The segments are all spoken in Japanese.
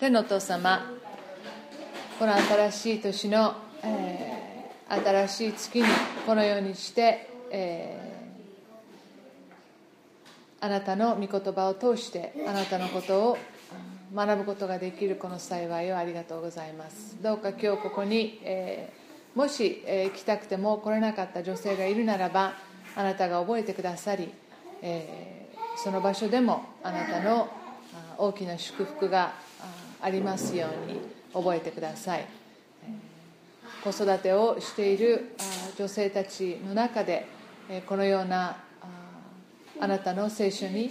天のお父様この新しい年の、えー、新しい月にこのようにして、えー、あなたの御言葉を通してあなたのことを学ぶことができるこの幸いをありがとうございます。どうか今日ここに、えー、もし、えー、来たくても来れなかった女性がいるならばあなたが覚えてくださり、えー、その場所でもあなたの大きな祝福がありますように覚えてください。子育てをしている女性たちの中でこのようなあなたの聖書に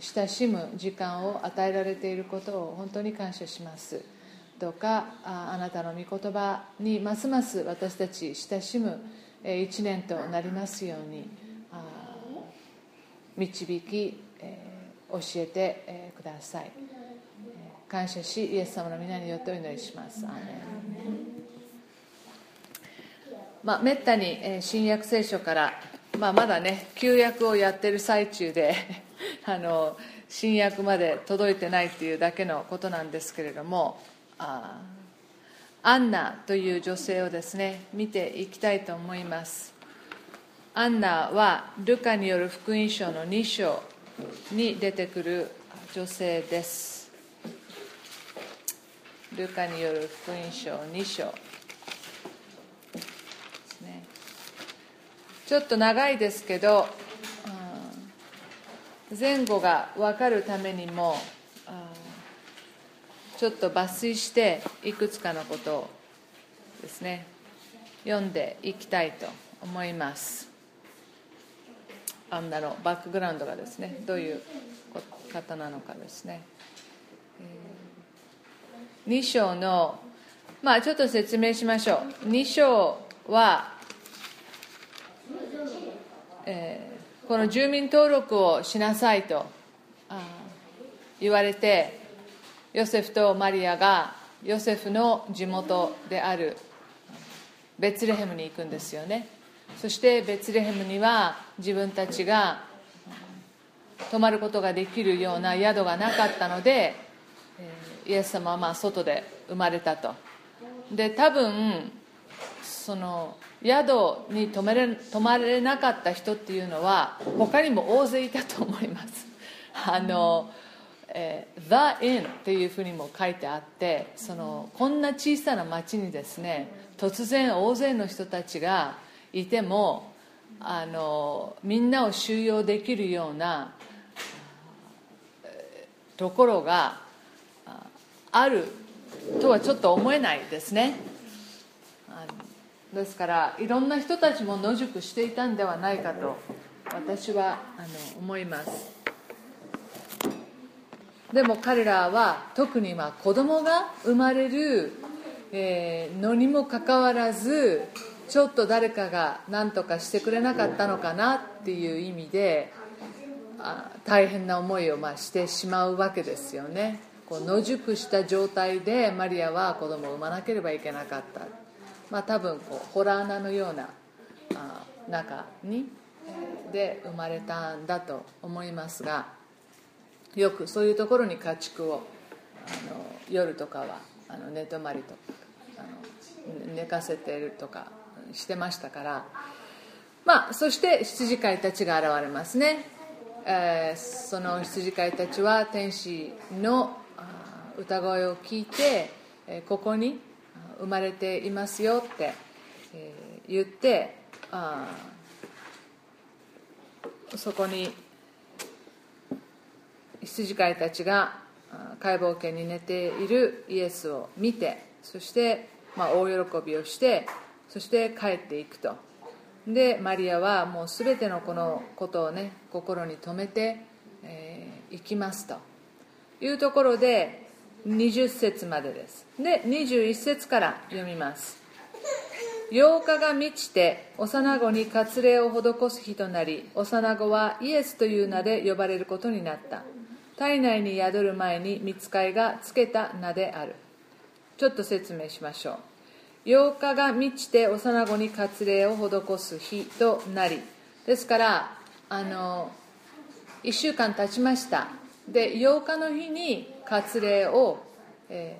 親しむ時間を与えられていることを本当に感謝します。どうかあなたの御言葉にますます私たち親しむ一年となりますように導き教えてください。感謝しイエス様の皆によってお祈りします。まあ、めったに新約聖書から、まあ、まだね旧約をやってる最中で あの新約まで届いてないっていうだけのことなんですけれどもあアンナという女性をですね見ていきたいと思います。アンナはルカによる福音書の2章に出てくる女性です。ルカによる福音書2章。ですね。ちょっと長いですけど前後が分かるためにもちょっと抜粋していくつかのことをですね読んでいきたいと思います。アンナのバックグラウンドがですねどういう方なのかですね、2章のまあちょっと説明しましょう2章は、えー、この住民登録をしなさいと言われてヨセフとマリアがヨセフの地元であるベツレヘムに行くんですよね。そしてベツレヘムには自分たちが泊まることができるような宿がなかったのでイエス様はまあ外で生まれたと。で多分その宿に泊めれ泊まれなかった人っていうのは他にも大勢いたと思います。あの、えー、The Inn っていうふうにも書いてあってそのこんな小さな町にですね突然大勢の人たちがいてもあのみんなを収容できるようなところがあるとはちょっと思えないですね。ですからいろんな人たちも野宿していたんではないかと私はあの思います。でも彼らは特にまあ子供が生まれる、えー、のにもかかわらずちょっと誰かが何とかしてくれなかったのかなっていう意味であ大変な思いをまあしてしまうわけですよね。こう野宿した状態でマリアは子供を産まなければいけなかった。まあ多分こうホラー穴のようなあ中にで生まれたんだと思いますがよくそういうところに家畜をあの夜とかはあの寝泊まりとかあの寝かせてるとかしてましたから。まあそして羊飼いたちが現れますね、えー、その羊飼いたちは天使の歌声を聞いて、ここに生まれていますよって、言ってあそこに羊飼いたちが解剖圏に寝ているイエスを見てそして、まあ、大喜びをしてそして帰っていくと。でマリアはもう全てのこのことをね心に留めて、えー、行きますと。いうところで20節までです。で21節から読みます。8日が満ちて幼子に割礼を施す日となり幼子はイエスという名で呼ばれることになった。体内に宿る前に見つかいがつけた名である。ちょっと説明しましょう。8日が満ちて幼子に割礼を施す日となり。ですからあの1週間経ちました。で8日の日に割礼をえ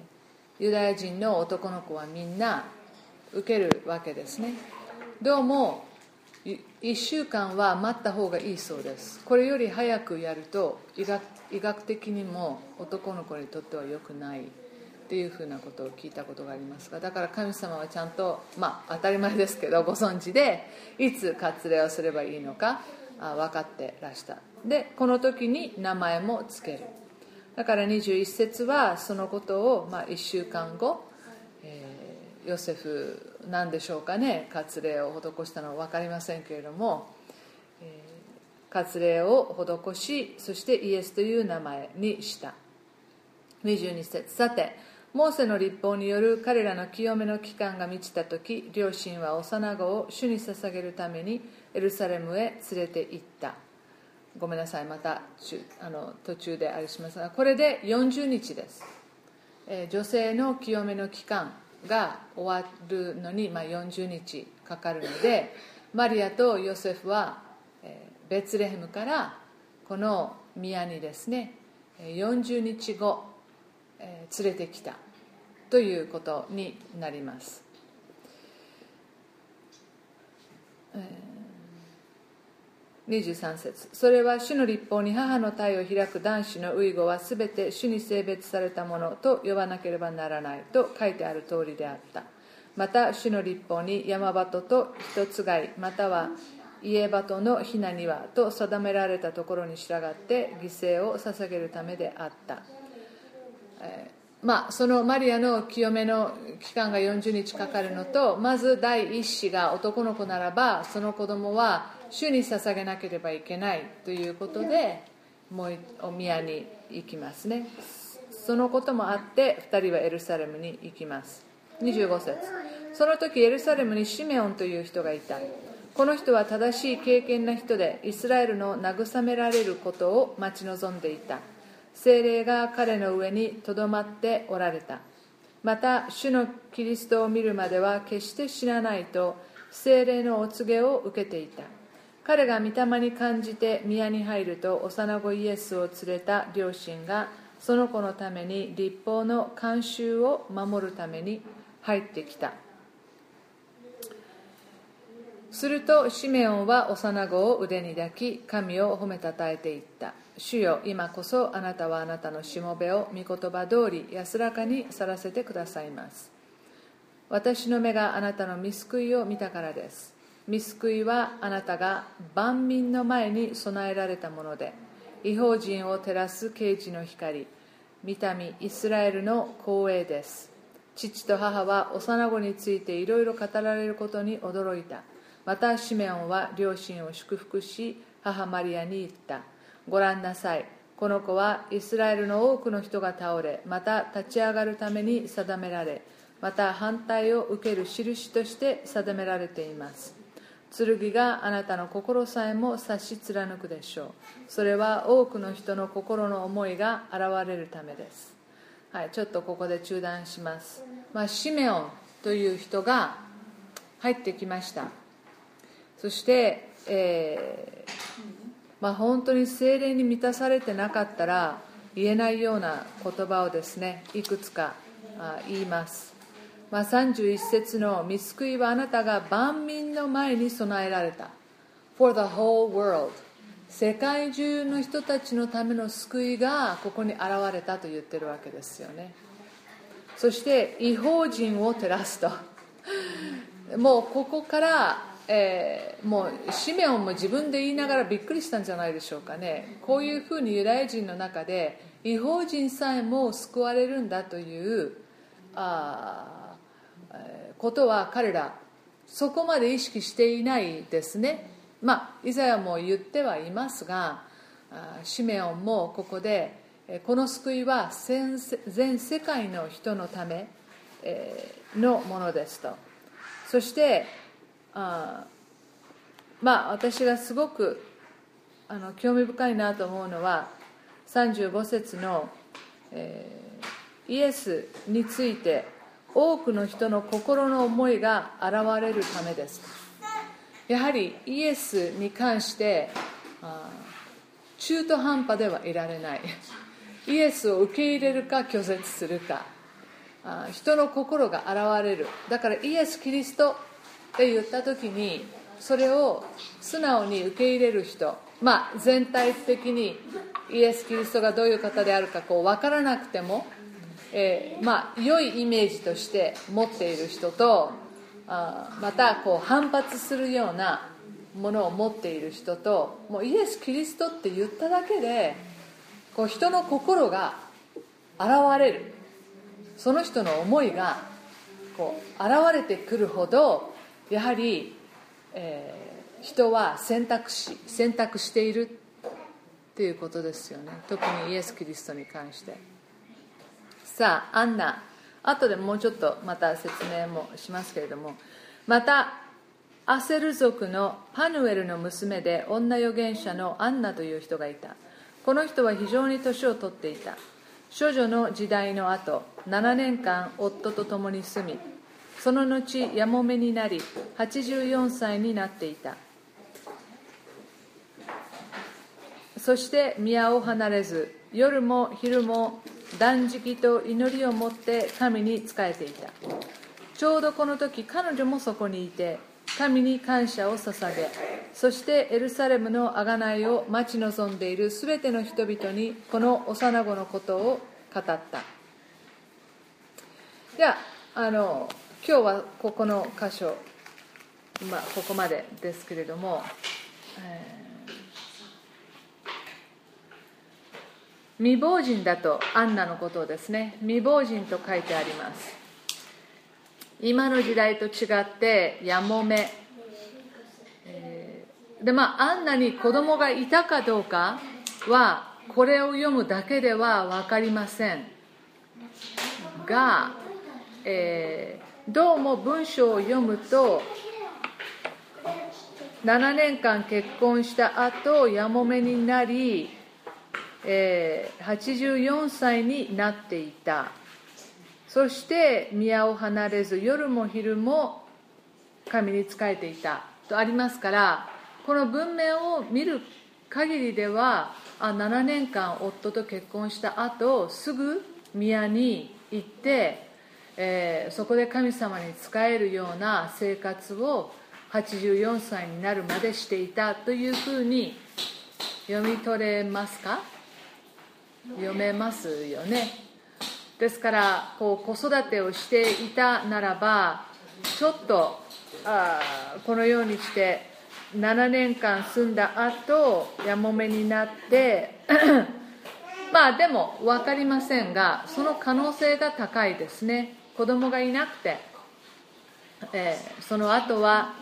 ー、ユダヤ人の男の子はみんな受けるわけですね。どうも1週間は待った方がいいそうです。これより早くやると医学医学的にも男の子にとっては良くない。っていうふうなことを聞いたことがありますがだから神様はちゃんとまあ当たり前ですけどご存知でいつ割礼をすればいいのか分かってらした。でこの時に名前もつける。だから21節はそのことを、まあ、1週間後、えー、ヨセフなんでしょうかね。割礼を施したのは分かりませんけれども、えー、割礼を施しそしてイエスという名前にした。22節さてモーセの立法による彼らの清めの期間が満ちた時両親は幼子を主に捧げるためにエルサレムへ連れて行った。ごめんなさいまたあの途中であれしますがこれで40日です、えー、女性の清めの期間が終わるのに、まあ、40日かかるので マリアとヨセフは、えー、ベツレヘムからこの宮にですね40日後、えー、連れてきたということになります、えー23節。それは主の立法に母の体を開く男子の遺語は全て主に性別されたものと呼ばなければならないと書いてある通りであった。また主の立法に山鳩と一つがいまたは家鳩のひなにはと定められたところに従って犠牲を捧げるためであった、えー、まあ、そのマリアの清めの期間が40日かかるのとまず第一子が男の子ならばその子供は主に捧げなければいけないということでもうお宮に行きますね。そのこともあって2人はエルサレムに行きます。25節。その時エルサレムにシメオンという人がいた。この人は正しい敬虔な人でイスラエルの慰められることを待ち望んでいた。精霊が彼の上にとどまっておられた。また主のキリストを見るまでは決して死なないと精霊のお告げを受けていた。彼が御霊に感じて宮に入ると幼子イエスを連れた両親がその子のために立法の慣習を守るために入ってきた。するとシメオンは幼子を腕に抱き神を褒めたたえていった。主よ今こそあなたはあなたのしもべを御言葉通り安らかに去らせてくださいます。私の目があなたの見救いを見たからです。見救いはあなたが万民の前に備えられたもので違法人を照らす啓示の光見た目イスラエルの光栄です。父と母は幼子についていろいろ語られることに驚いた。またシメオンは両親を祝福し母マリアに言った。ご覧なさい。この子はイスラエルの多くの人が倒れまた立ち上がるために定められまた反対を受ける印として定められています。剣があなたの心さえも差し貫くでしょう。それは多くの人の心の思いが現れるためです。はいちょっとここで中断します、まあ、シメオンという人が入ってきました。そして、えー、まあ、本当に精霊に満たされてなかったら言えないような言葉をですねいくつか言います。まあ、31節の見救いはあなたが万民の前に備えられた。For the whole world 世界中の人たちのための救いがここに現れたと言ってるわけですよね。そして違法人を照らすと。もうここから、えー、もうシメオンも自分で言いながらびっくりしたんじゃないでしょうかね。こういうふうにユダヤ人の中で違法人さえも救われるんだというあことは彼らそこまで意識していないですね。まあイザヤも言ってはいますがシメオンもここでこの救いは全世界の人のためのものですと。そしてあまあ私がすごくあの興味深いなと思うのは35節の、えー、イエスについて多くの人の心の思いが現れるためです。やはりイエスに関して中途半端ではいられない。イエスを受け入れるか拒絶するか。人の心が現れる。だからイエス・キリストって言った時にそれを素直に受け入れる人。まあ全体的にイエス・キリストがどういう方であるかこう分からなくても、えー、まあ良いイメージとして持っている人とあまたこう反発するようなものを持っている人ともうイエス・キリストって言っただけでこう人の心が現れる。その人の思いがこう現れてくるほどやはり、えー、人は選択肢選択しているっていうことですよね。特にイエス・キリストに関して。さあアンナ。後でもうちょっとまた説明もしますけれども。またアセル族のパヌエルの娘で女預言者のアンナという人がいた。この人は非常に年を取っていた。処女の時代の後7年間夫と共に住みその後やもめになり84歳になっていた。そして宮を離れず夜も昼も断食と祈りを持って神に仕えていた。ちょうどこの時彼女もそこにいて神に感謝を捧げそしてエルサレムの贖いを待ち望んでいるすべての人々にこの幼子のことを語った。ではあの今日はここの箇所、まあ、ここまでですけれども、えー、未亡人だとアンナのことをですね未亡人と書いてあります。今の時代と違ってやもめ、えー、でまあアンナに子供がいたかどうかはこれを読むだけでは分かりません。が、えー、どうも文章を読むと7年間結婚した後やもめになり、えー、84歳になっていた。そして宮を離れず夜も昼も神に仕えていた。とありますからこの文面を見る限りではあ7年間夫と結婚した後すぐ宮に行って、えー、そこで神様に仕えるような生活を84歳になるまでしていたというふうに読み取れますか？読めますよね。ですからこう子育てをしていたならばちょっとあこのようにして7年間住んだ後やもめになって まあでも分かりませんがその可能性が高いですね。子供がいなくて、えー、その後は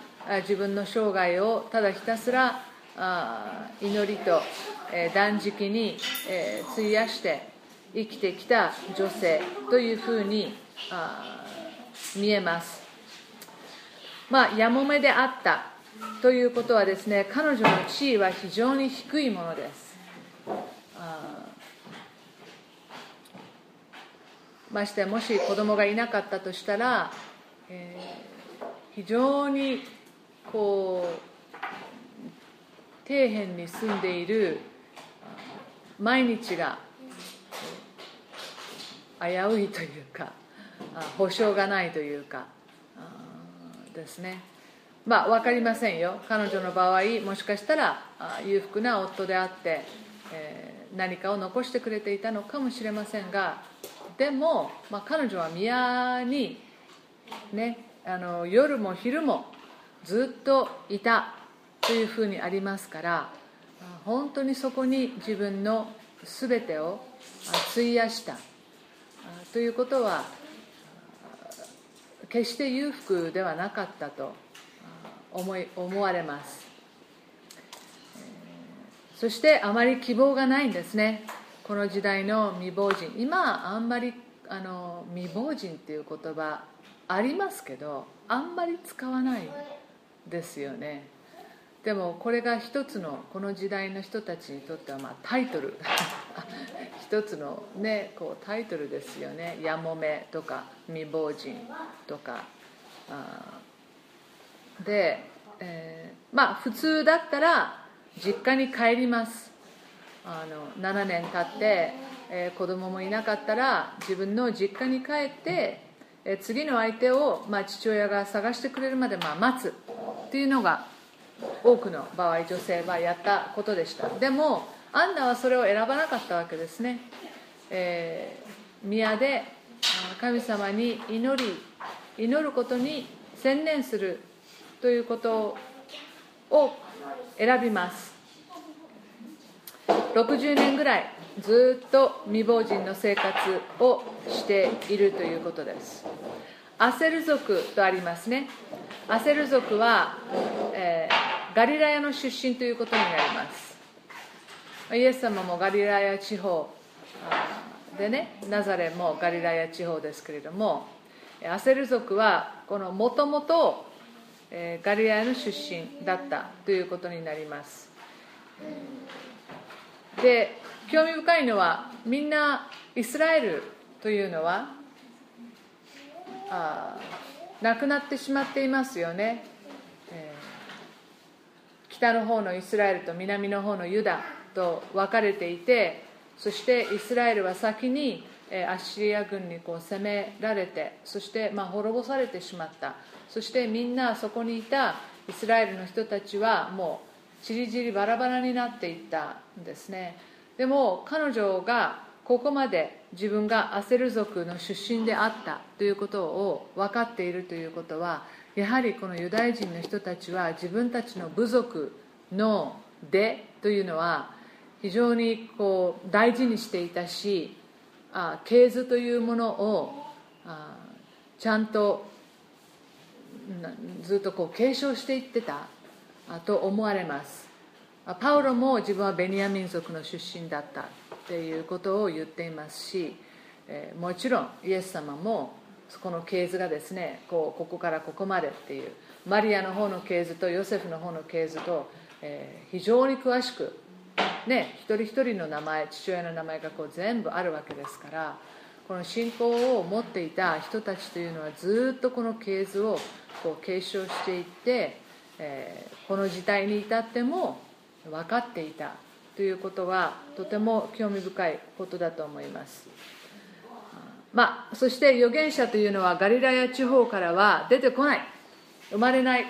自分の生涯をただひたすらあ祈りと、え、断食に、え、費やして生きてきた女性というふうに見えます。まあやもめであったということはですね彼女の地位は非常に低いものです。ましてもし子供がいなかったとしたら、えー、非常にこう底辺に住んでいる毎日が危ういというか保証がないというかですね。まあ分かりませんよ。彼女の場合もしかしたら裕福な夫であって、えー、何かを残してくれていたのかもしれませんがでも、まあ、彼女は宮にねあの夜も昼もずっといたというふうにありますから本当にそこに自分の全てを費やした。ということは決して裕福ではなかったと思い思われます。そしてあまり希望がないんですね。この時代の未亡人。今あんまりあの未亡人っていう言葉ありますけどあんまり使わないですよね。でもこれが一つのこの時代の人たちにとってはまあタイトル。一つのねこうタイトルですよね「やもめ」とか「未亡人」とか。で、えー、まあ普通だったら実家に帰ります。あの7年経ってえー、子供もいなかったら自分の実家に帰って、えー、次の相手を、まあ、父親が探してくれるまで、まあ、待つっていうのが多くの場合女性はやったことでした。でもアンナはそれを選ばなかったわけですね、えー、宮で神様に祈り祈ることに専念するということを選びます。60年ぐらいずっと未亡人の生活をしているということです。アセル族とありますね。アセル族は、えー、ガリラヤの出身ということになります。イエス様もガリラヤ地方でねナザレもガリラヤ地方ですけれどもアセル族はこのもともとガリラヤの出身だったということになります。で興味深いのはみんなイスラエルというのはあなくなってしまっていますよね、えー、北の方のイスラエルと南の方のユダと分かれていてそしてイスラエルは先にアッシリア軍にこう攻められてそしてま滅ぼされてしまった。そしてみんなそこにいたイスラエルの人たちはもうちりぢりバラバラになっていったんですね。でも彼女がここまで自分がアセル族の出身であったということを分かっているということはやはりこのユダヤ人の人たちは自分たちの部族の出というのは非常にこう大事にしていたしあ系図というものをちゃんとずっとこう継承していってたと思われます。パウロも自分はベニヤ民族の出身だった。っていうことを言っていますし、えもちろんイエス様もそこの系図がですねこうここからここまでっていうマリアの方の系図とヨセフの方の系図と、え非常に詳しくね、一人一人の名前父親の名前がこう全部あるわけですからこの信仰を持っていた人たちというのはずっとこの系図をこう継承していって、え、この時代に至っても分かっていた。ということはとても興味深いことだと思います。まあ、そして預言者というのはガリラヤ地方からは出てこない。生まれない。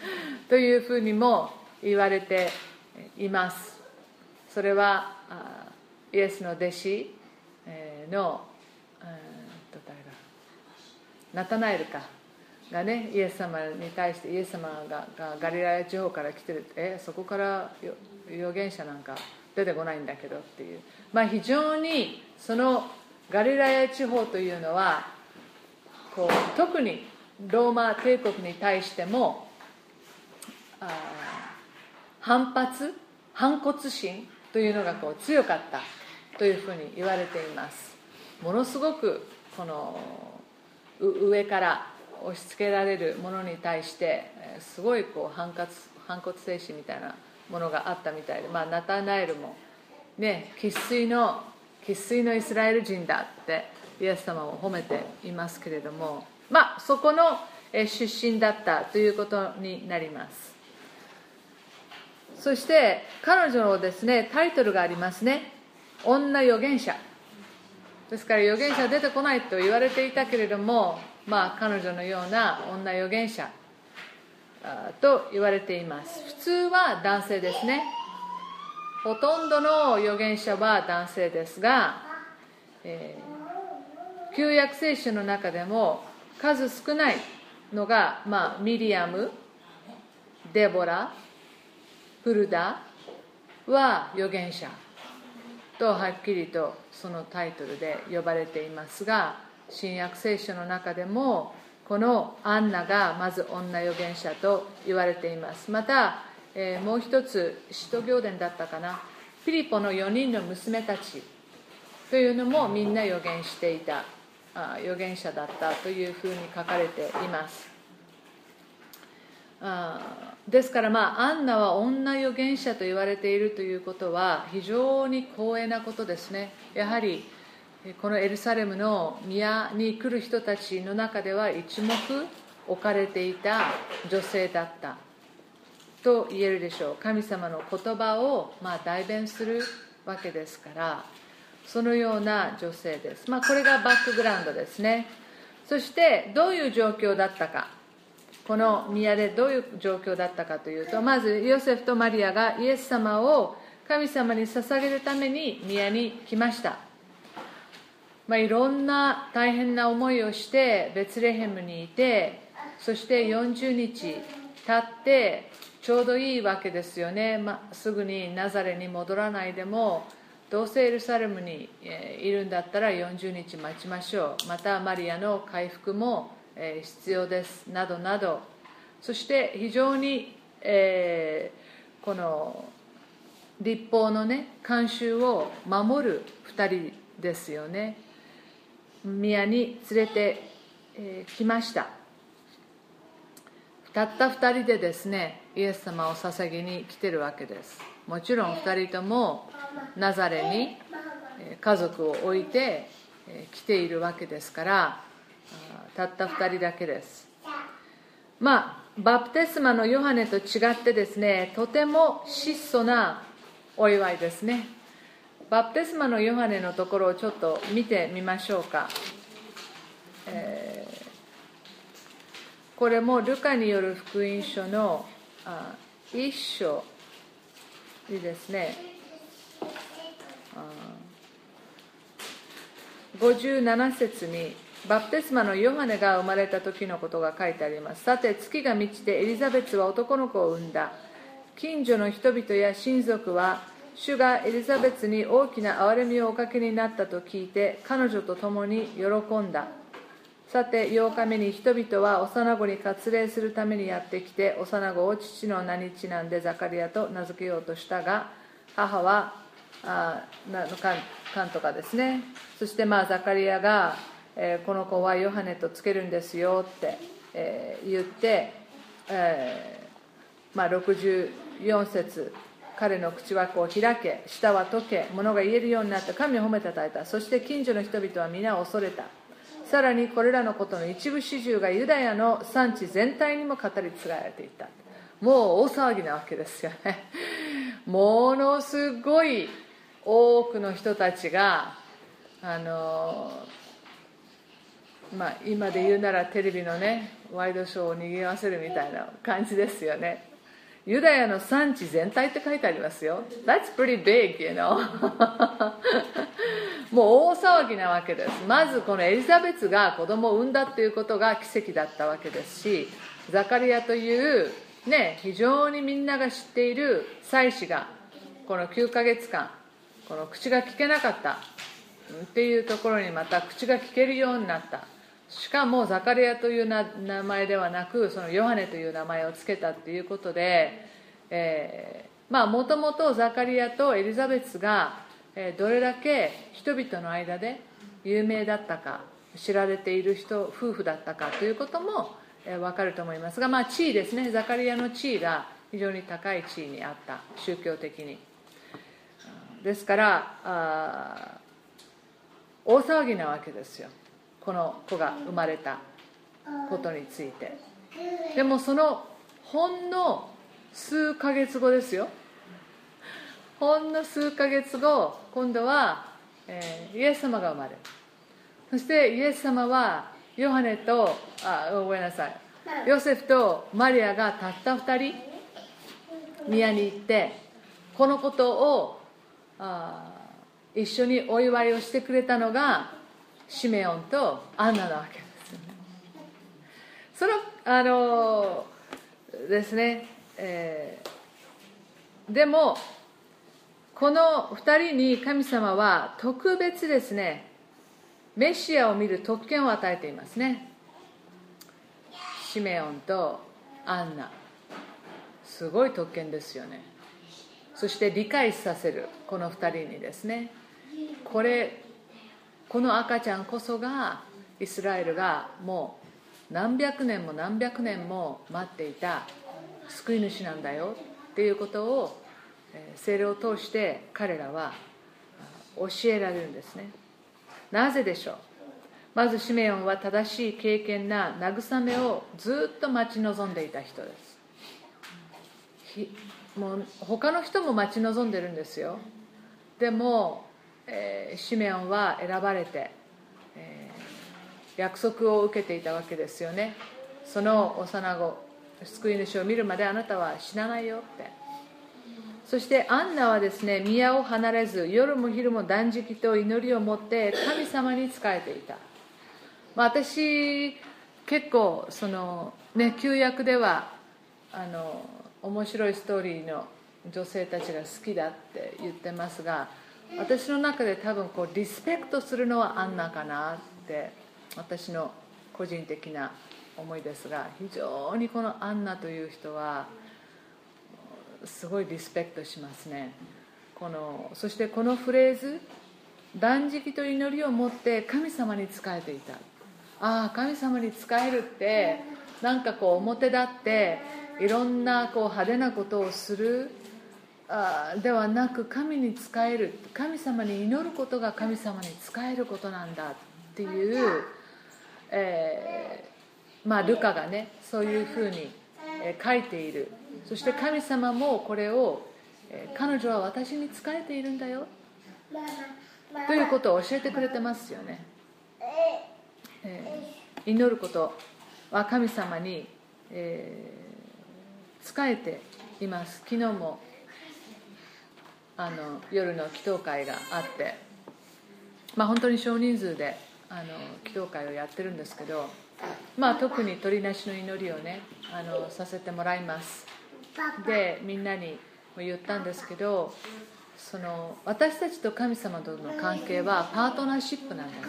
というふうにも言われています。それはイエスの弟子のナタナエルか。がねイエス様に対してイエス様がガリラヤ地方から来てる。えそこから預言者なんか出てこないんだけどっていう。まあ非常にそのガリラヤ地方というのはこう特にローマ帝国に対しても反発反骨心というのがこう強かったというふうに言われています。ものすごくこの上から押し付けられるものに対してすごいこう反骨反骨精神みたいなものがあったみたいで、まあ、ナタナエルもね生粋の生粋のイスラエル人だってイエス様を褒めていますけれども。まあそこの出身だったということになります。そして彼女のですねタイトルがありますね。女預言者。ですから預言者出てこないと言われていたけれどもまあ彼女のような女預言者。と言われています。普通は男性ですね。ほとんどの預言者は男性ですが、えー、旧約聖書の中でも数少ないのが、まあ、ミリアムデボラフルダは預言者。とはっきりとそのタイトルで呼ばれていますが新約聖書の中でもこのアンナがまず女預言者と言われています。また、えー、もう一つ使徒行伝だったかな。ピリポの4人の娘たちというのもみんな預言していたあ預言者だったというふうに書かれています。あですからまあアンナは女預言者と言われているということは非常に光栄なことですね。やはりこのエルサレムの宮に来る人たちの中では一目置かれていた女性だった。と言えるでしょう。神様の言葉をま代弁するわけですからそのような女性です、まあ、これがバックグラウンドですね。そしてどういう状況だったか。この宮でどういう状況だったかというとまずヨセフとマリアがイエス様を神様に捧げるために宮に来ました、まあ、いろんな大変な思いをしてベツレヘムにいてそして40日経ってちょうどいいわけですよね、まあ、すぐにナザレに戻らないでもどうせエルサレムにいるんだったら40日待ちましょう。またマリアの回復も必要です。などなど。そして非常に、えー、この立法のね慣習を守る2人ですよね。宮に連れて、えー、ました。たった2人でですねイエス様を捧げに来てるわけです。もちろん2人ともナザレに家族を置いて来ているわけですからたった2人だけです。まあバプテスマのヨハネと違ってですねとても質素なお祝いですね。バプテスマのヨハネのところをちょっと見てみましょうか、えー、これもルカによる福音書の一章にですね57節にバプテスマのヨハネが生まれた時のことが書いてあります。さて月が満ちてエリザベツは男の子を産んだ。近所の人々や親族は主がエリザベツに大きな憐れみをおかけになったと聞いて彼女と共に喜んだ。さて8日目に人々は幼子に割礼するためにやってきて幼子を父の名にちなんでザカリアと名付けようとしたが母はあなかんとかですね。そしてまあザカリアが、えー、この子はヨハネとつけるんですよって、えー、言って、えーまあ、64節彼の口はこう開け舌は解け物が言えるようになった神を褒めたたえた。そして近所の人々は皆恐れた。さらにこれらのことの一部始終がユダヤの産地全体にも語り継がれていた。もう大騒ぎなわけですよね。ものすごい多くの人たちがあのまあ今で言うならテレビのねワイドショーをにぎわせるみたいな感じですよね。ユダヤの産地全体って書いてありますよ。That's pretty big, you know. もう大騒ぎなわけです。まずこのエリザベツが子供を産んだっていうことが奇跡だったわけですしザカリアというね非常にみんなが知っている祭司がこの9ヶ月間この口が聞けなかったっていうところにまた口が聞けるようになった。しかもザカリアという名前ではなくそのヨハネという名前を付けたっていうことで、え、まあもともとザカリアとエリザベスがどれだけ人々の間で有名だったか知られている人夫婦だったかということも分かると思いますが、まあ、地位ですね。ザカリアの地位が非常に高い地位にあった宗教的に。ですから大騒ぎなわけですよ。この子が生まれたことについて。でもそのほんの数ヶ月後ですよ。ほんの数ヶ月後今度は、えー、イエス様が生まれる。そしてイエス様はヨハネとあごめんなさい。ヨセフとマリアがたった2人宮に行ってこのことをあ一緒にお祝いをしてくれたのがシメオンとアンナなわけですよね。そのあのですね、えー、でもこの2人に神様は特別ですねメシアを見る特権を与えていますね。シメオンとアンナ。すごい特権ですよね。そして理解させるこの2人にですね。これこの赤ちゃんこそがイスラエルがもう何百年も何百年も待っていた救い主なんだよっていうことを精霊を通して彼らは教えられるんですね。なぜでしょう？まずシメオンは正しい経験な慰めをずっと待ち望んでいた人です。もう他の人も待ち望んでるんですよ。でもえー、シメオンは選ばれて、えー、約束を受けていたわけですよね。その幼子救い主を見るまであなたは死なないよって。そしてアンナはですね宮を離れず夜も昼も断食と祈りを持って神様に仕えていた、まあ、私結構そのね旧約ではあの面白いストーリーの女性たちが好きだって言ってますが私の中で多分こうリスペクトするのはアンナかなって私の個人的な思いですが非常にこのアンナという人はすごいリスペクトしますね。このそしてこのフレーズ断食と祈りを持って神様に仕えていたああ神様に仕えるってなんかこう表立っていろんなこう派手なことをするではなく神に仕える神様に祈ることが神様に仕えることなんだっていう、えー、まあ、ルカがねそういうふうに書いている。そして神様もこれを彼女は私に仕えているんだよ。ということを教えてくれてますよね、えー、祈ることは神様に、えー、仕えています。昨日もあの夜の祈祷会があって、まあ、本当に少人数であの祈祷会をやってるんですけど、まあ、特に鳥なしの祈りをねあのさせてもらいます。でみんなに言ったんですけどその私たちと神様との関係はパートナーシップなんだよ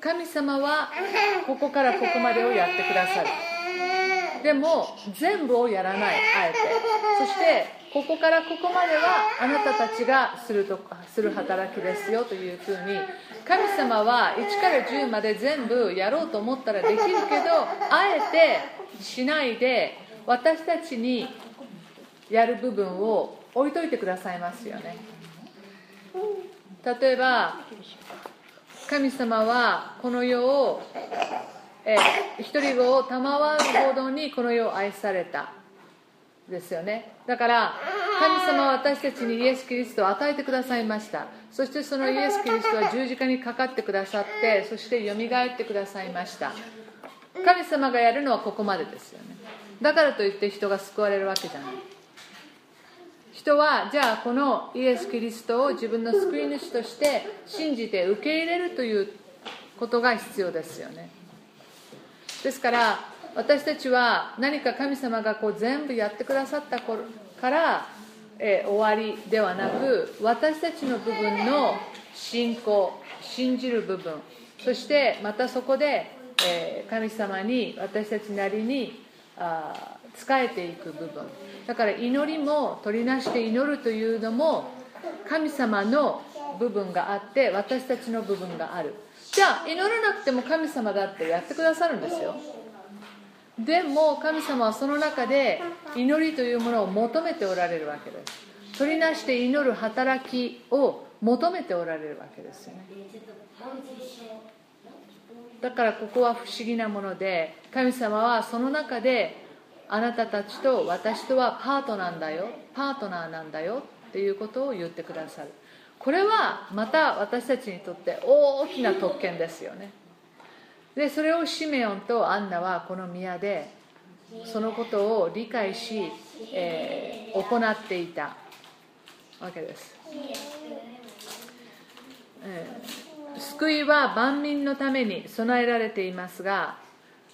神様はここからここまでをやってくださる。でも全部をやらないあえて。そしてここからここまではあなたたちがするとする働きですよというふうに神様は1から10まで全部やろうと思ったらできるけどあえてしないで私たちにやる部分を置いといてくださいますよね。例えば神様はこの世を、え、一人子を賜るほどにこの世を愛された。ですよね。だから神様は私たちにイエス・キリストを与えてくださいました。そしてそのイエス・キリストは十字架にかかってくださってそしてよみがえってくださいました。神様がやるのはここまでですよね。だからといって人が救われるわけじゃない。人はじゃあこのイエス・キリストを自分の救い主として信じて受け入れるということが必要ですよね。ですから私たちは何か神様がこう全部やってくださった頃から、えー、終わりではなく私たちの部分の信仰信じる部分そしてまたそこで、えー、神様に私たちなりにあ仕えていく部分。だから祈りも取りなして祈るというのも神様の部分があって私たちの部分がある。じゃあ祈らなくても神様だってやってくださるんですよ。でも神様はその中で祈りというものを求めておられるわけです。取りなして祈る働きを求めておられるわけですよね。だからここは不思議なもので神様はその中であなたたちと私とはパートナーだよパートナーなんだよっていうことを言ってくださる。これはまた私たちにとって大きな特権ですよねでそれをシメオンとアンナはこの宮でそのことを理解し、えー、行っていたわけです、えー、救いは万民のために備えられていますが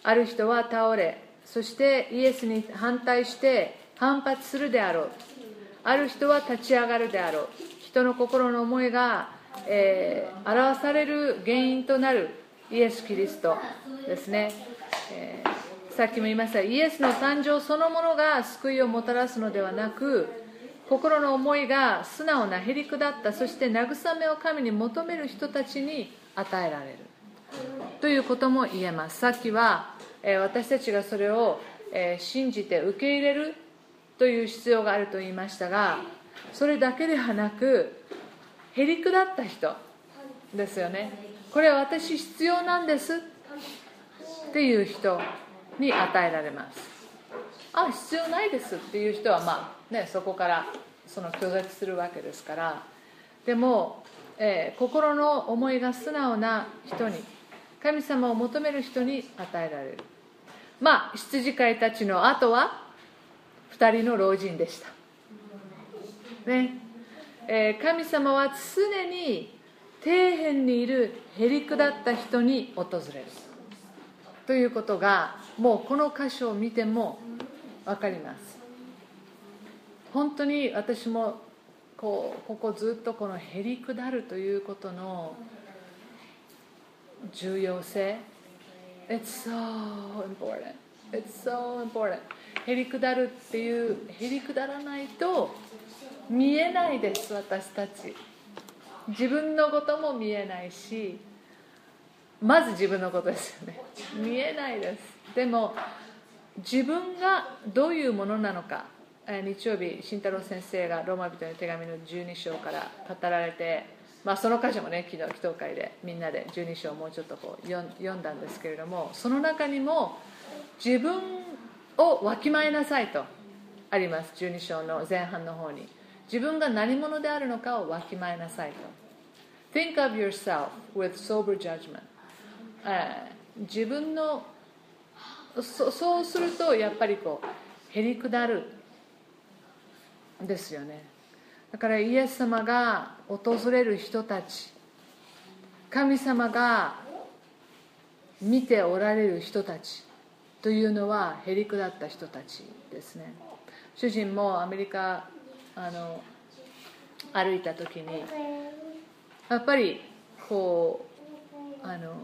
ある人は倒れそしてイエスに反対して反発するであろう。ある人は立ち上がるであろう。人の心の思いが、えー、表される原因となる。イエス・キリストですね、えー、さっきも言いました。イエスの誕生そのものが救いをもたらすのではなく心の思いが素直なへりくだったそして慰めを神に求める人たちに与えられる。ということも言えます。さっきは、えー、私たちがそれを、えー、信じて受け入れる。という必要があると言いましたがそれだけではなくへりくだった人ですよね。これ私必要なんです。っていう人に与えられます。あ必要ないですっていう人はまあねそこからその拒絶するわけですから。でも、えー、心の思いが素直な人に神様を求める人に与えられる。まあ羊飼いたちの後は2人の老人でした。ね。えー、神様は常に底辺にいるへりくだった人に訪れる。ということがもうこの箇所を見ても分かります。本当に私もこうここずっとこのへりくだるということの重要性。It's so important. It's so important. へりくだるっていうへりくだらないと見えないです私たち。自分のことも見えないしまず自分のことですよね。見えないです。でも自分がどういうものなのか。日曜日慎太郎先生がローマ人の手紙の12章から語られて、まあ、その箇所もね昨日祈祷会でみんなで12章をもうちょっとこう読んだんですけれどもその中にも自分をわきまえなさいとあります。12章の前半の方に。自分が何者であるのかをわきまえなさいと。Think of yourself with sober judgment. 自分のそそうするとやっぱりこうへりくだるですよね。だからイエス様が訪れる人たち神様が見ておられる人たちというのはへりくだった人たちですね。主人もアメリカあの歩いた時にやっぱりこうあの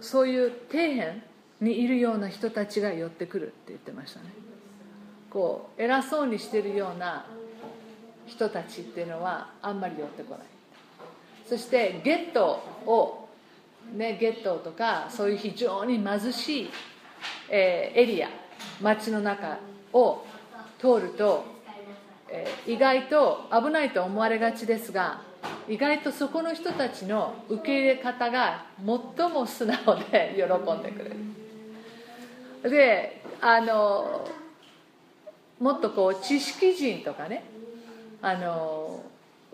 そういう底辺にいるような人たちが寄ってくるって言ってましたね。こう偉そうにしてるような人たちっていうのはあんまり寄ってこない。そしてゲットをねゲットとかそういう非常に貧しい、えー、エリア街の中を通ると、え、意外と危ないと思われがちですが意外とそこの人たちの受け入れ方が最も素直で喜んでくれる。であのもっとこう知識人とかねあの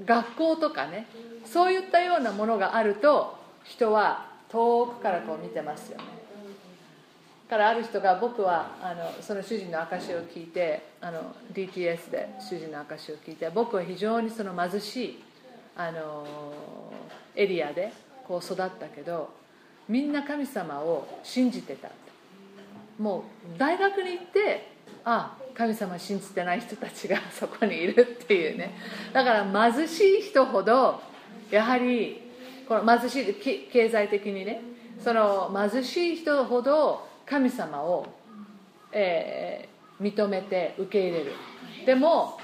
学校とかねそういったようなものがあると人は遠くからこう見てますよね。からある人が僕はあのその主人の証を聞いてあの DTS で主人の証を聞いて僕は非常にその貧しいあのエリアでこう育ったけどみんな神様を信じてた。もう大学に行ってあ神様信じてない人たちが そこにいるっていうね。だから貧しい人ほどやはりこの貧しい経済的にねその貧しい人ほど神様を、えー、認めて受け入れる。でも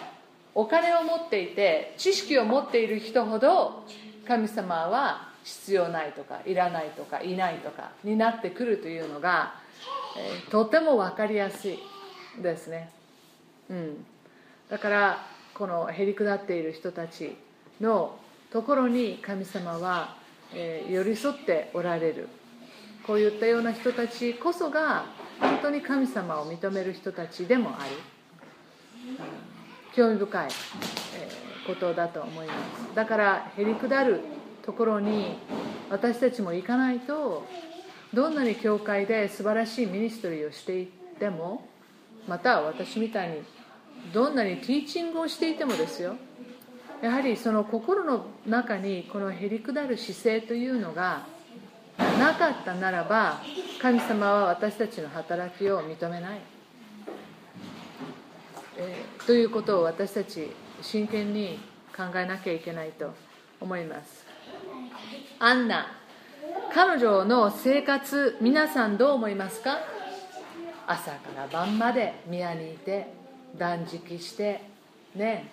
お金を持っていて知識を持っている人ほど神様は必要ないとかいらないとかいないとかになってくるというのが、えー、とても分かりやすいですね、うん、だからこのへりくだっている人たちのところに神様は、えー、寄り添っておられる。こういったような人たちこそが本当に神様を認める人たちでもある、興味深いことだと思います。だからへりくだるところに私たちも行かないとどんなに教会で素晴らしいミニストリーをしていてもまた私みたいにどんなにティーチングをしていてもですよ。やはりその心の中にこのへりくだる姿勢というのがなかったならば神様は私たちの働きを認めない、えー、ということを私たち真剣に考えなきゃいけないと思います。アンナ彼女の生活皆さんどう思いますか？朝から晩まで宮にいて断食してね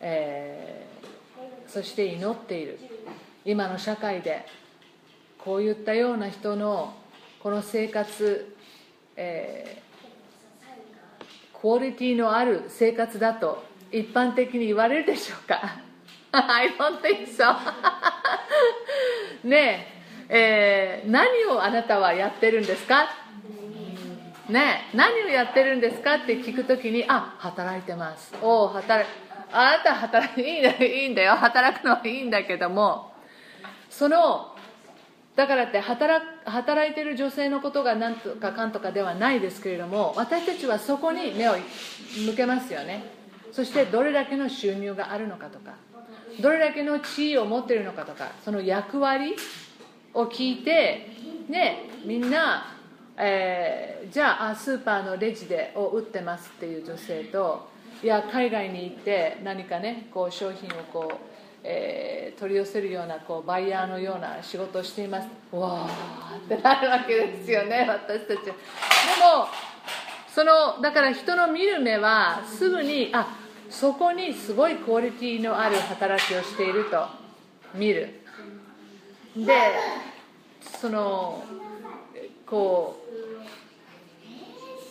えー、そして祈っている。今の社会でこういったような人のこの生活、えー、クオリティのある生活だと一般的に言われるでしょうか？I don't think so. ねええー、何をあなたはやってるんですか？ね何をやってるんですか？って聞くときにあ働いてます。おお働あなた働いいいんだいいんだよ。働くのはいいんだけどもそのだからって働働いてる女性のことが何とかかんとかではないですけれども私たちはそこに目を向けますよね。そしてどれだけの収入があるのかとかどれだけの地位を持っているのかとかその役割を聞いてねみんな、えー、じゃあスーパーのレジでを売ってますっていう女性といや海外に行って何かねこう商品をこう、えー、取り寄せるようなこうバイヤーのような仕事をしています。わーってなるわけですよね私たち。でもそのだから人の見る目はすぐにあそこにすごいクオリティのある働きをしていると見る。でそのこ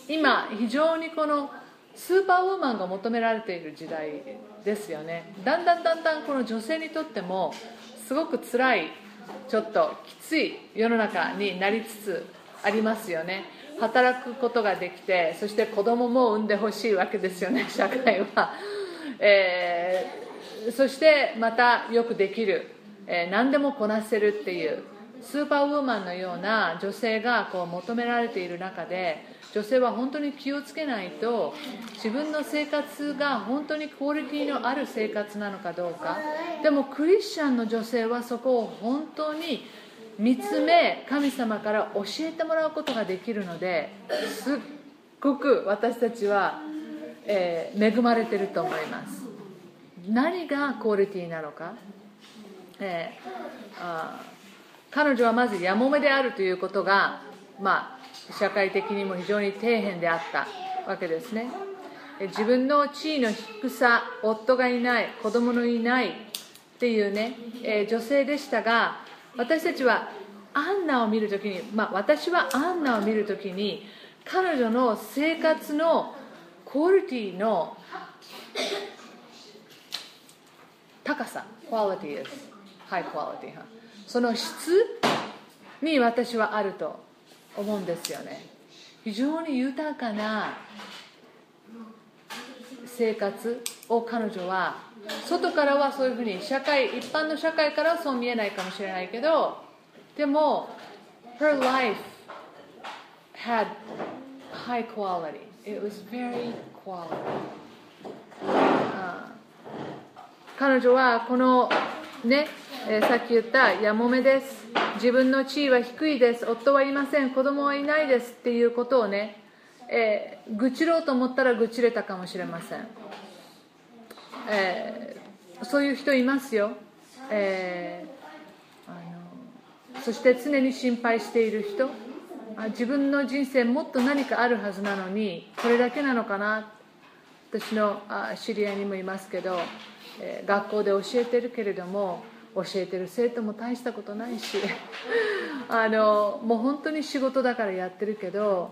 う今非常にこのスーパーウーマンが求められている時代ですよね。だんだんだんだんこの女性にとってもすごく辛いちょっときつい世の中になりつつありますよね。働くことができてそして子供も産んでほしいわけですよね 社会は、えー、そしてまたよくできる、えー、何でもこなせるっていう。スーパーウーマンのような女性がこう求められている中で女性は本当に気をつけないと自分の生活が本当にクオリティのある生活なのかどうか。でもクリスチャンの女性はそこを本当に見つめ神様から教えてもらうことができるのですっごく私たちは、えー、恵まれてると思います。何がクオリティなのか、えー、あ彼女はまずやもめであるということが、まあ、社会的にも非常に底辺であったわけですね自分の地位の低さ夫がいない子供のいないっていうね、え、女性でしたが私たちはアンナを見るときに、まあ、私はアンナを見るときに彼女の生活のクオリティの高さ、クオリティです。ハイクオリティその質に私はあると思うんですよね。非常に豊かな生活を彼女は外からはそういうふうに社会一般の社会からはそう見えないかもしれないけどでも her life had high quality. It was very quality、uh, 彼女はこのね、えー、さっき言ったやもめです。自分の地位は低いです。夫はいません。子供はいないですっていうことをね、えー、愚痴ろうと思ったら愚痴れたかもしれません。えー、そういう人いますよ、えー、あのそして常に心配している人。自分の人生もっと何かあるはずなのにこれだけなのかな。私の知り合いにもいますけど、えー、学校で教えてるけれども教えてる生徒も大したことないし あのもう本当に仕事だからやってるけど、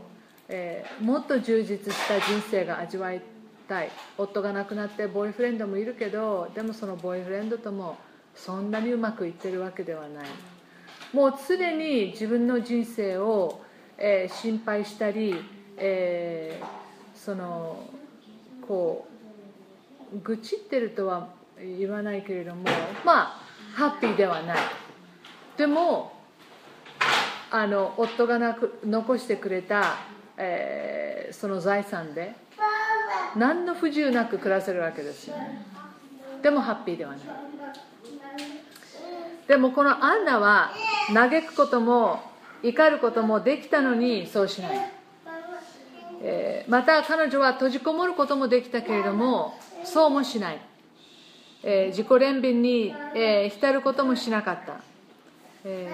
えー、もっと充実した人生が味わいたい。夫が亡くなってボーイフレンドもいるけどでもそのボーイフレンドともそんなにうまくいってるわけではない。もう常に自分の人生を、えー、心配したり、えー、そのこう愚痴ってるとは言わないけれどもまあハッピーではない。でもあの夫がなく残してくれた、えー、その財産で何の不自由なく暮らせるわけですよ。ねでもハッピーではない。でもこのアンナは嘆くことも怒ることもできたのにそうしない、えー、また彼女は閉じこもることもできたけれどもそうもしない、えー、自己憐憫に、えー、浸ることもしなかった、え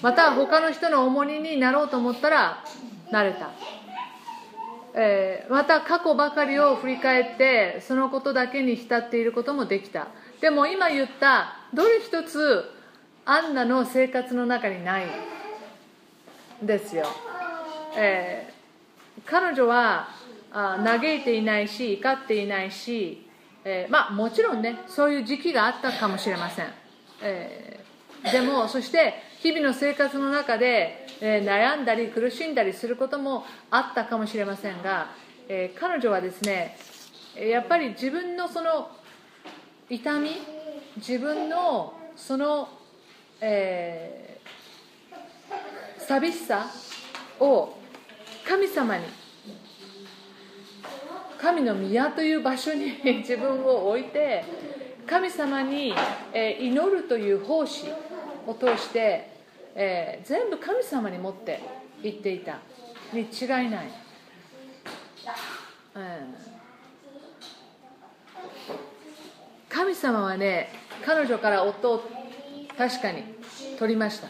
また他の人の重荷になろうと思ったらなれた。えー、また過去ばかりを振り返ってそのことだけに浸っていることもできた。でも今言ったどれ一つアンナの生活の中にない。んですよ、えー、彼女はあ嘆いていないし怒っていないし、えー、まあもちろんねそういう時期があったかもしれません、えー、でもそして日々の生活の中でえ悩んだり苦しんだりすることもあったかもしれませんが、え彼女はですねやっぱり自分のその痛み自分のその、えー、寂しさを神様に神の宮という場所に 自分を置いて神様に祈るという奉仕を通して、え、全部神様に持って行っていた。に違いない、うん。神様はね彼女から夫を確かに取りました。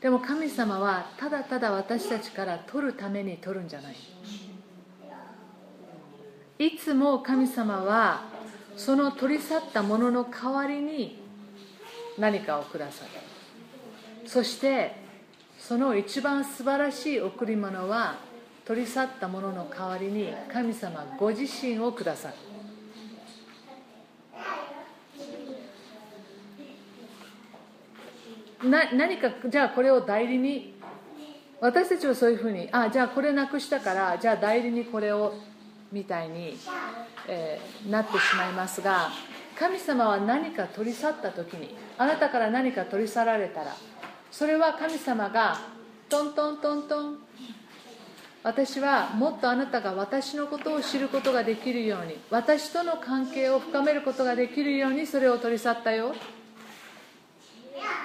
でも神様はただただ私たちから取るために取るんじゃない。いつも神様はその取り去ったものの代わりに何かをくださるそしてその一番素晴らしい贈り物は取り去ったものの代わりに神様ご自身をくださるな何かじゃあこれを代理に？私たちはそういうふうにあじゃあこれなくしたからじゃあ代理にこれをみたいに、えー、なってしまいますが神様は何か取り去った時にあなたから何か取り去られたらそれは神様がトントントントン私はもっとあなたが私のことを知ることができるように私との関係を深めることができるようにそれを取り去ったよ。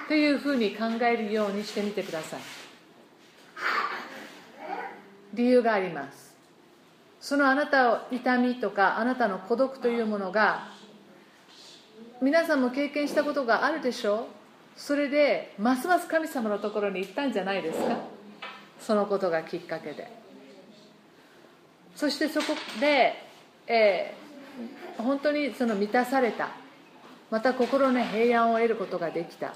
というふうに考えるようにしてみてください。理由があります。そのあなたを痛みとかあなたの孤独というものが皆さんも経験したことがあるでしょう。それでますます神様のところに行ったんじゃないですか。そのことがきっかけで。そしてそこで、えー、本当にその満たされた。また心の平安を得ることができた。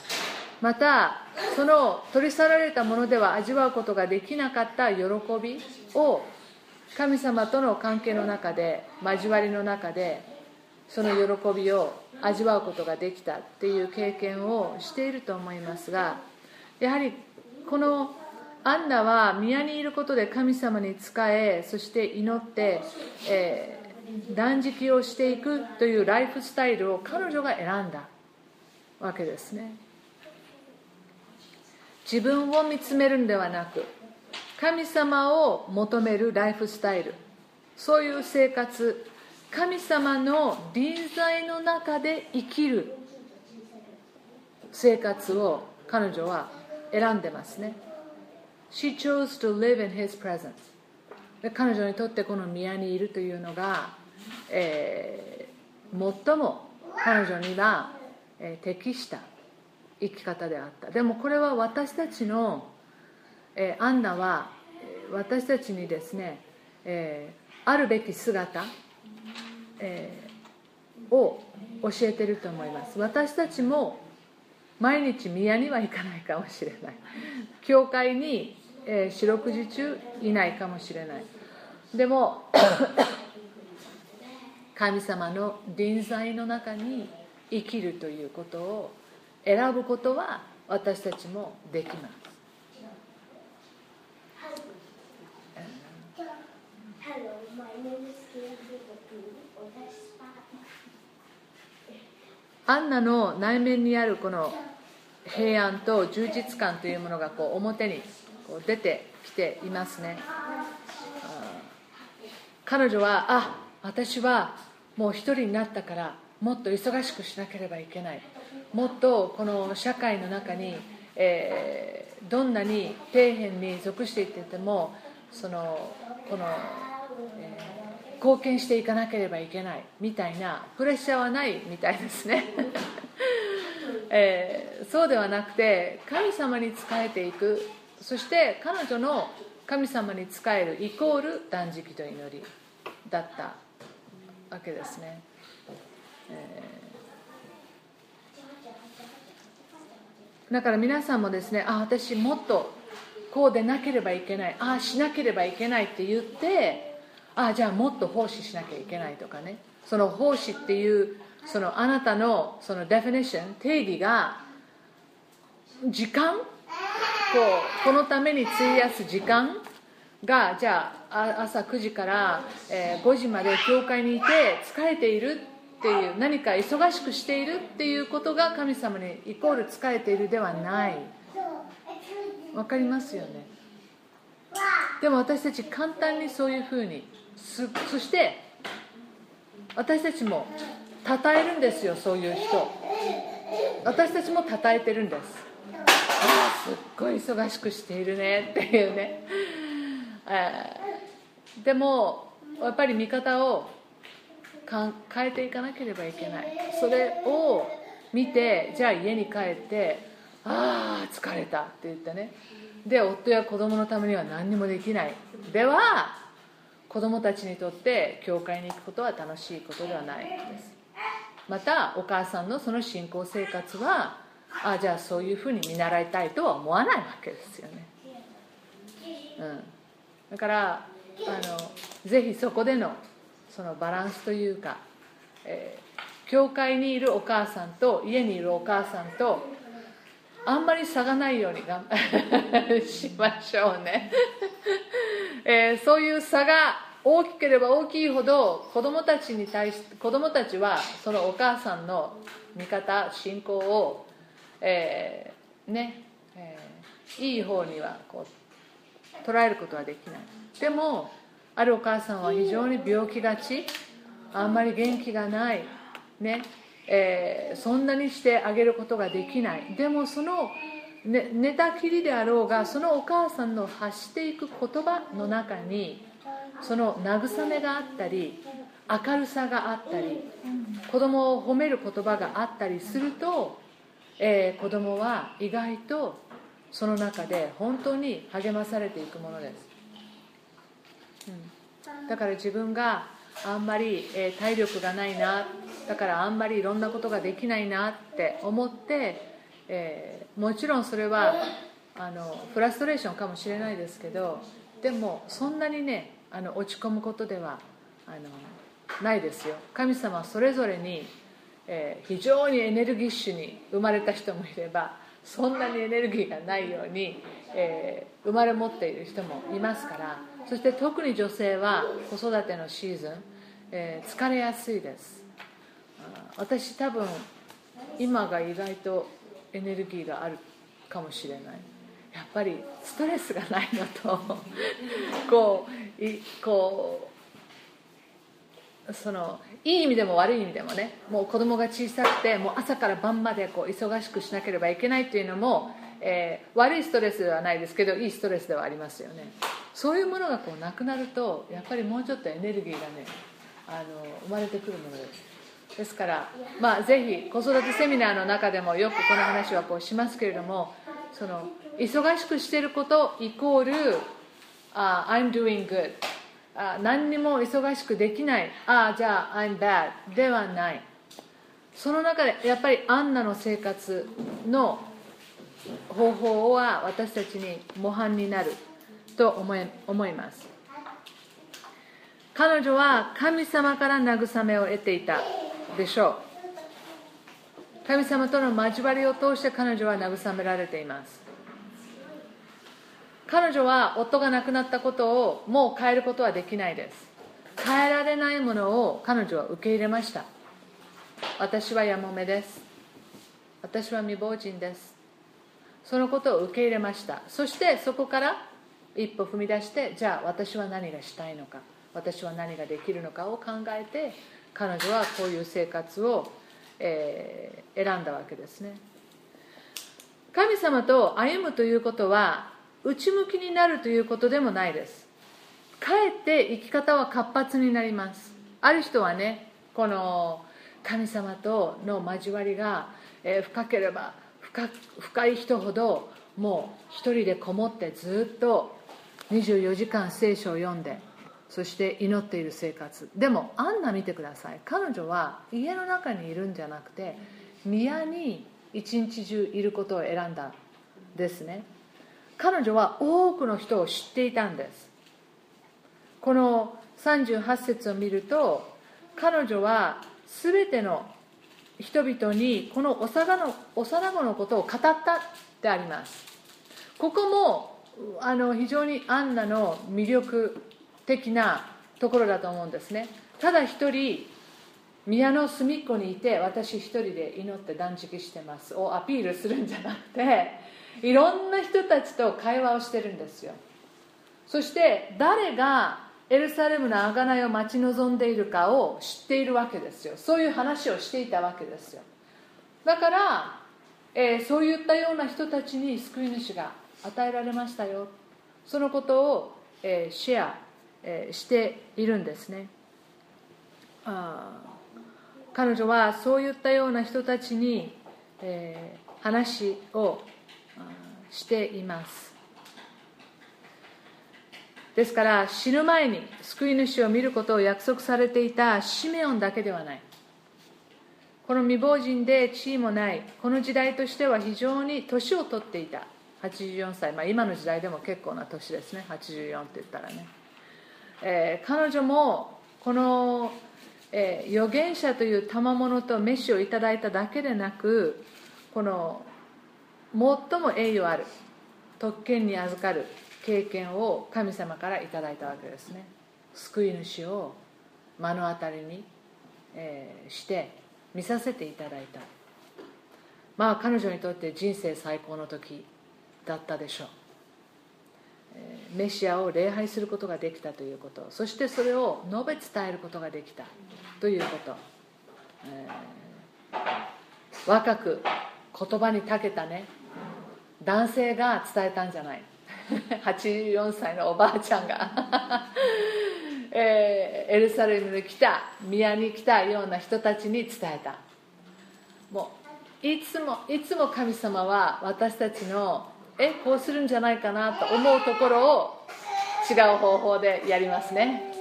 またその取り去られたものでは味わうことができなかった喜びを神様との関係の中で交わりの中でその喜びを味わうことができたっていう経験をしていると思いますがやはりこのアンナは宮にいることで神様に仕えそして祈って、えー、断食をしていくというライフスタイルを彼女が選んだわけですね。自分を見つめるんではなく神様を求めるライフスタイル。そういう生活神様の臨在の中で生きる生活を彼女は選んでますね。She chose to live in His presence. 彼女にとってこの宮にいるというのが、えー、最も彼女には、えー、適した生き方であった。でもこれは私たちの、えー、アンナは私たちにですね、えー、あるべき姿、えー、を教えてると思います。私たちも毎日宮には行かないかもしれない。教会に、えー、四六時中いないかもしれない。でも 神様の臨在の中に生きるということを選ぶことは私たちもできます。アンナの内面にあるこの平安と充実感というものがこう表にこう出てきていますね。彼女はあ私はもう一人になったからもっと忙しくしなければいけない。もっとこの社会の中に、えー、どんなに底辺に属していっててもそのこの、え、貢献していかなければいけないみたいなプレッシャーはないみたいですね、えー、そうではなくて神様に仕えていく。そして彼女の神様に仕えるイコール断食と祈りだったわけですね、えーだから皆さんもですねあ私もっとこうでなければいけないああしなければいけないって言ってああじゃあもっと奉仕しなきゃいけないとかね。その奉仕っていうそのあなたのそのデフィニッション定義が時間？こうこのために費やす時間がじゃあ朝9時から5時まで教会にいて疲れているっっていう何か忙しくしているっていうことが神様にイコール仕えているではない。わかりますよね。でも私たち簡単にそういうふうにそして私たちも称えるんですよそういう人。私たちも称えてるんです。あすっごい忙しくしているねっていうね、え、でもやっぱり見方を変えていかなければいけない。それを見てじゃあ家に帰ってああ疲れたって言ってね。で夫や子供のためには何にもできない。では子供たちにとって教会に行くことは楽しいことではないです。またお母さんのその信仰生活はあじゃあそういうふうに見習いたいとは思わないわけですよね、うん、だからあのぜひそこでのそのバランスというか、えー、教会にいるお母さんと家にいるお母さんとあんまり差がないようにしましょうね、えー、そういう差が大きければ大きいほど子供たちに対し子供たちはそのお母さんの見方信仰を、えー、ね、えー、いい方にはこう捉えることはできない。でもあるお母さんは非常に病気がちあんまり元気がないねえー、そんなにしてあげることができない。でもその、ね、寝たきりであろうがそのお母さんの発していく言葉の中にその慰めがあったり明るさがあったり子供を褒める言葉があったりすると、えー、子供は意外とその中で本当に励まされていくものです、うん、だから自分があんまり、えー、体力がないなだからあんまりいろんなことができないなって思って、えー、もちろんそれはあのフラストレーションかもしれないですけどでもそんなにねあの落ち込むことではあのないですよ。神様はそれぞれに、えー、非常にエネルギッシュに生まれた人もいればそんなにエネルギーがないように、えー、生まれ持っている人もいますからそして特に女性は子育てのシーズン、えー、疲れやすいです。私多分今が意外とエネルギーがあるかもしれない。やっぱりストレスがないのと こういこうそのいい意味でも悪い意味でもねもう子供が小さくてもう朝から晩までこう忙しくしなければいけないっていうのも、えー、悪いストレスではないですけどいいストレスではありますよね。そういうものがこうなくなるとやっぱりもうちょっとエネルギーがねあの生まれてくるものです。ですから、まあ、ぜひ子育てセミナーの中でもよくこの話はこうしますけれどもその忙しくしていることイコール、uh, I'm doing good、uh, 何にも忙しくできない。ああじゃあ I'm bad ではない。その中でやっぱりアンナの生活の方法は私たちに模範になる。と思い思います。彼女は神様から慰めを得ていた。でしょう。神様との交わりを通して彼女は慰められています。彼女は夫が亡くなったことをもう変えることはできないです。変えられないものを彼女は受け入れました。私はやもめです。私は未亡人です。そのことを受け入れました。そしてそこから一歩踏み出してじゃあ私は何がしたいのか私は何ができるのかを考えて彼女はこういう生活を、えー、選んだわけですね。神様と歩むということは内向きになるということでもないです。かえって生き方は活発になります。ある人はねこの神様との交わりが、え深ければ深深い人ほどもう一人でこもってずっと24時間聖書を読んでそして祈っている生活。でもアンナ見てください。彼女は家の中にいるんじゃなくて宮に一日中いることを選んだですね。彼女は多くの人を知っていたんです。この38節を見ると彼女は全ての人々にこの幼の幼子のことを語ったってあります。ここもあの非常にアンナの魅力的なところだと思うんですね。ただ一人宮の隅っこにいて私一人で祈って断食してます。をアピールするんじゃなくていろんな人たちと会話をしてるんですよ。そして誰がエルサレムの贖いを待ち望んでいるかを知っているわけですよ。そういう話をしていたわけですよ。だから、えー、そういったような人たちに救い主が与えられましたよ。そのことを、えー、シェア、しているんですね。彼女はそういったような人たちに、話をしています。ですから死ぬ前に救い主を見ることを約束されていたシメオンだけではない。この未亡人で地位もない。この時代としては非常に年を取っていた。84歳、まあ、今の時代でも結構な年ですね。84って言ったらね、えー、彼女もこの、えー、預言者という賜物と飯をいただいただけでなくこの最も栄誉ある特権に預かる経験を神様からいただいたわけですね。救い主を目の当たりに、えー、して見させていただいた。まあ彼女にとって人生最高の時だったでしょう。メシアを礼拝することができたということ。そしてそれを述べ伝えることができた。ということ、えー、若く言葉に長けたね。男性が伝えたんじゃない。84歳のおばあちゃんが。えー、エルサレムに来た宮に来たような人たちに伝えた。もういつもいつも神様は私たちのえこうするんじゃないかなと思うところを違う方法でやりますね。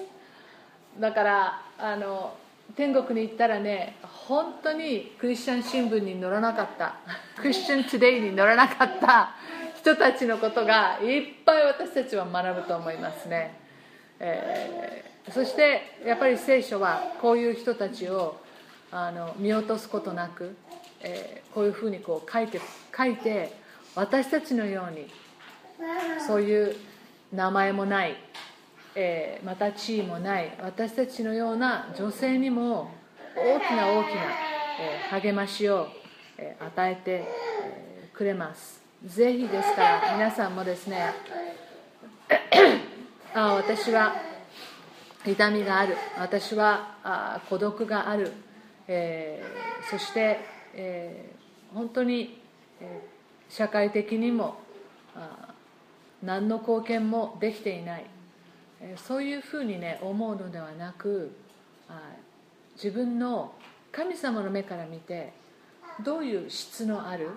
だからあの天国に行ったらね本当にクリスチャン新聞に載らなかった。クリスチャン・トゥデイに載らなかった。人たちのことがいっぱい私たちは学ぶと思いますね、えー、そしてやっぱり聖書はこういう人たちをあの見落とすことなく、えー、こういうふうにこう書いて書いて私たちのようにそういう名前もない、えー、また地位もない私たちのような女性にも大きな大きな、えー、励ましを、えー、与えて、えくれます。ぜひですから皆さんもですねあ私は痛みがある。私はあ孤独がある、えそして、え本当に、えー社会的にも何の貢献もできていない。そういうふうにね思うのではなく自分の神様の目から見てどういう質のある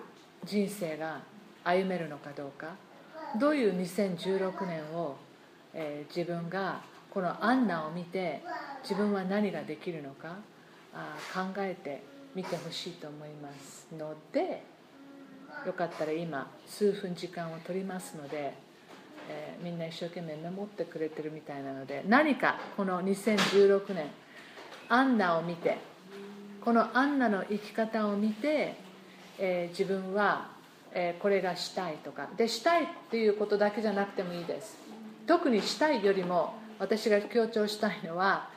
人生が歩めるのかどうかどういう2016年を、え、自分がこのアンナを見て自分は何ができるのかあ考えてみてほしいと思いますのでよかったら今数分時間を取りますので、えー、みんな一生懸命メモってくれてるみたいなので何かこの2016年アンナを見てこのアンナの生き方を見て、えー、自分は、えー、これがしたいとかでしたいっていうことだけじゃなくてもいいです。特にしたいよりも私が強調したいのは、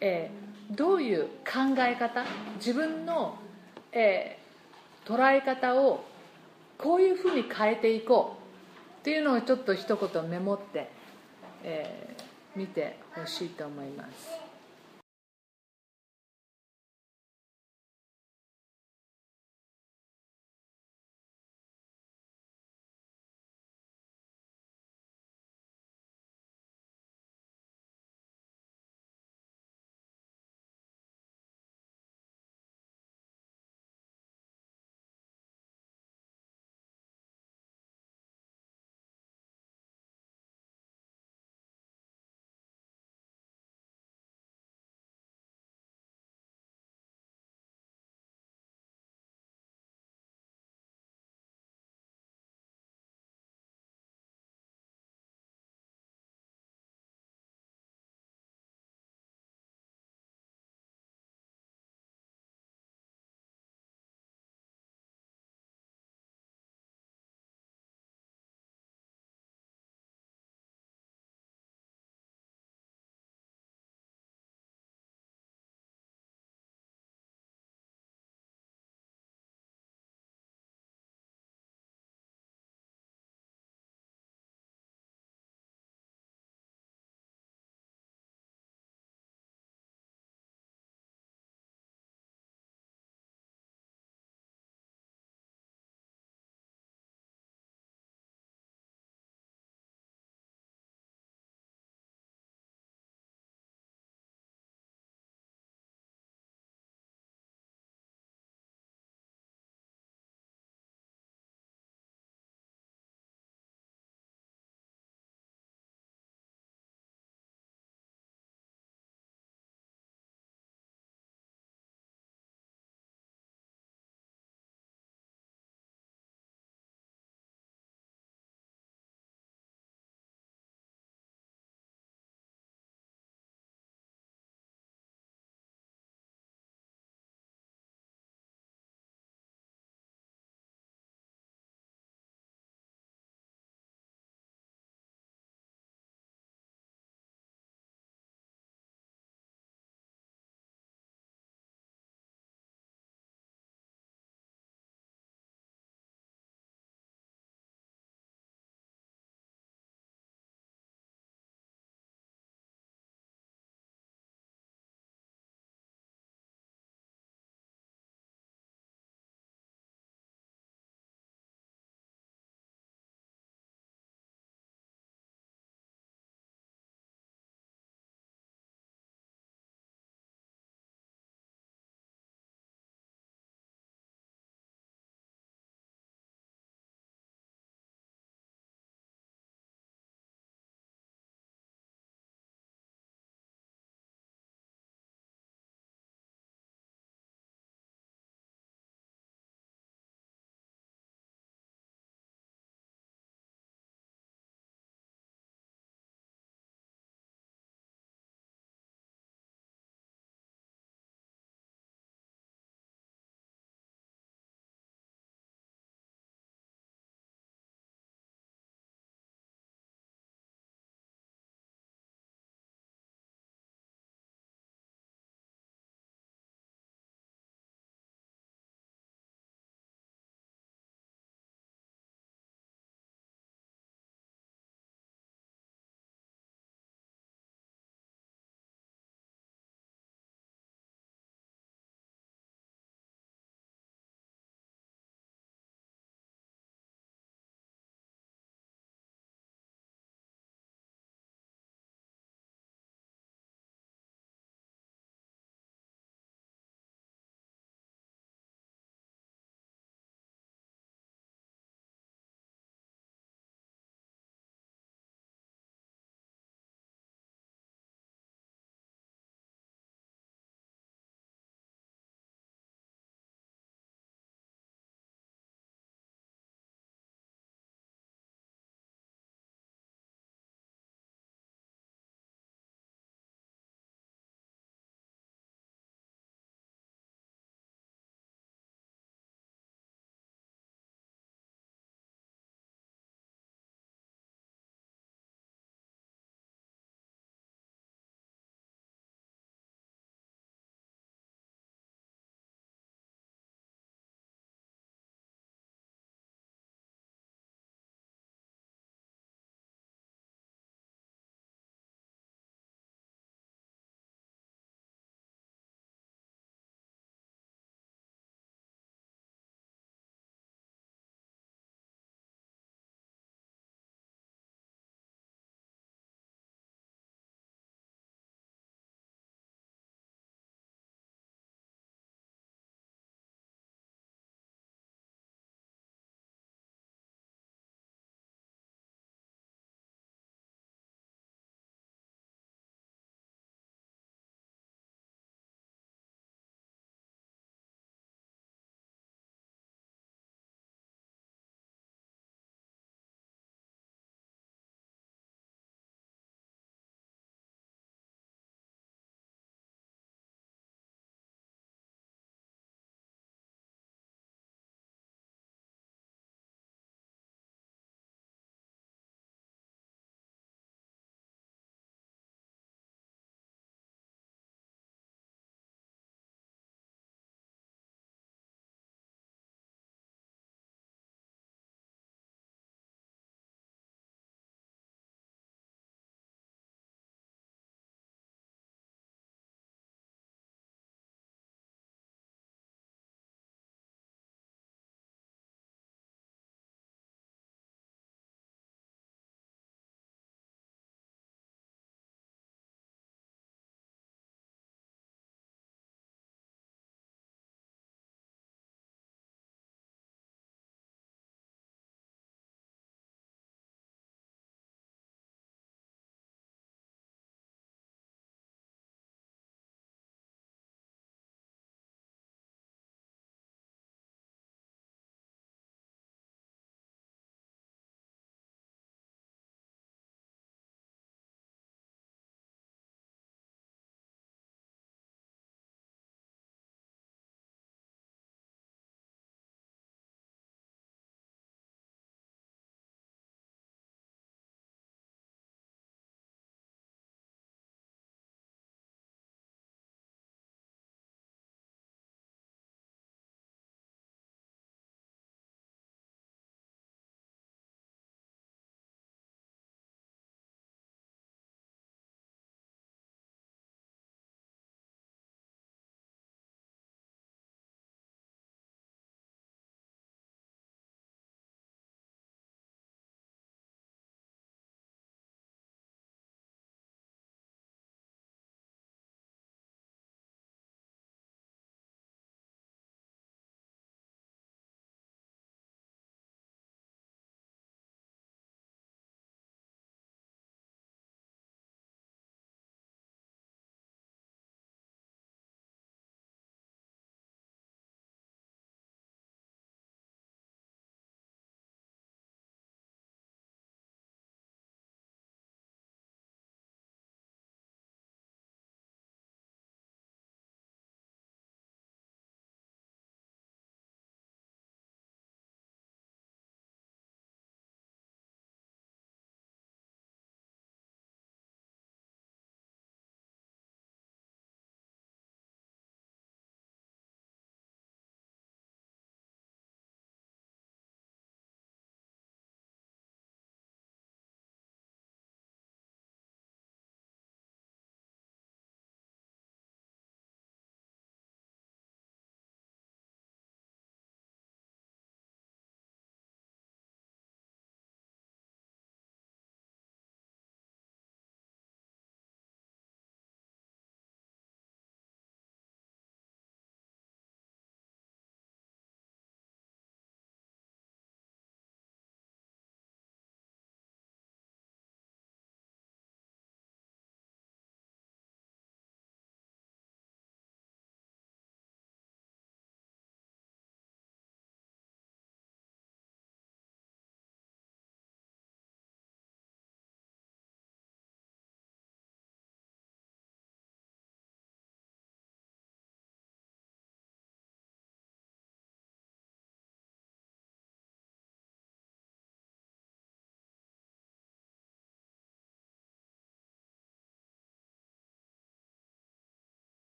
えー、どういう考え方自分の、えー、捉え方をこういうふうに変えていこう。というのをちょっと一言メモって、えー、見てほしいと思います。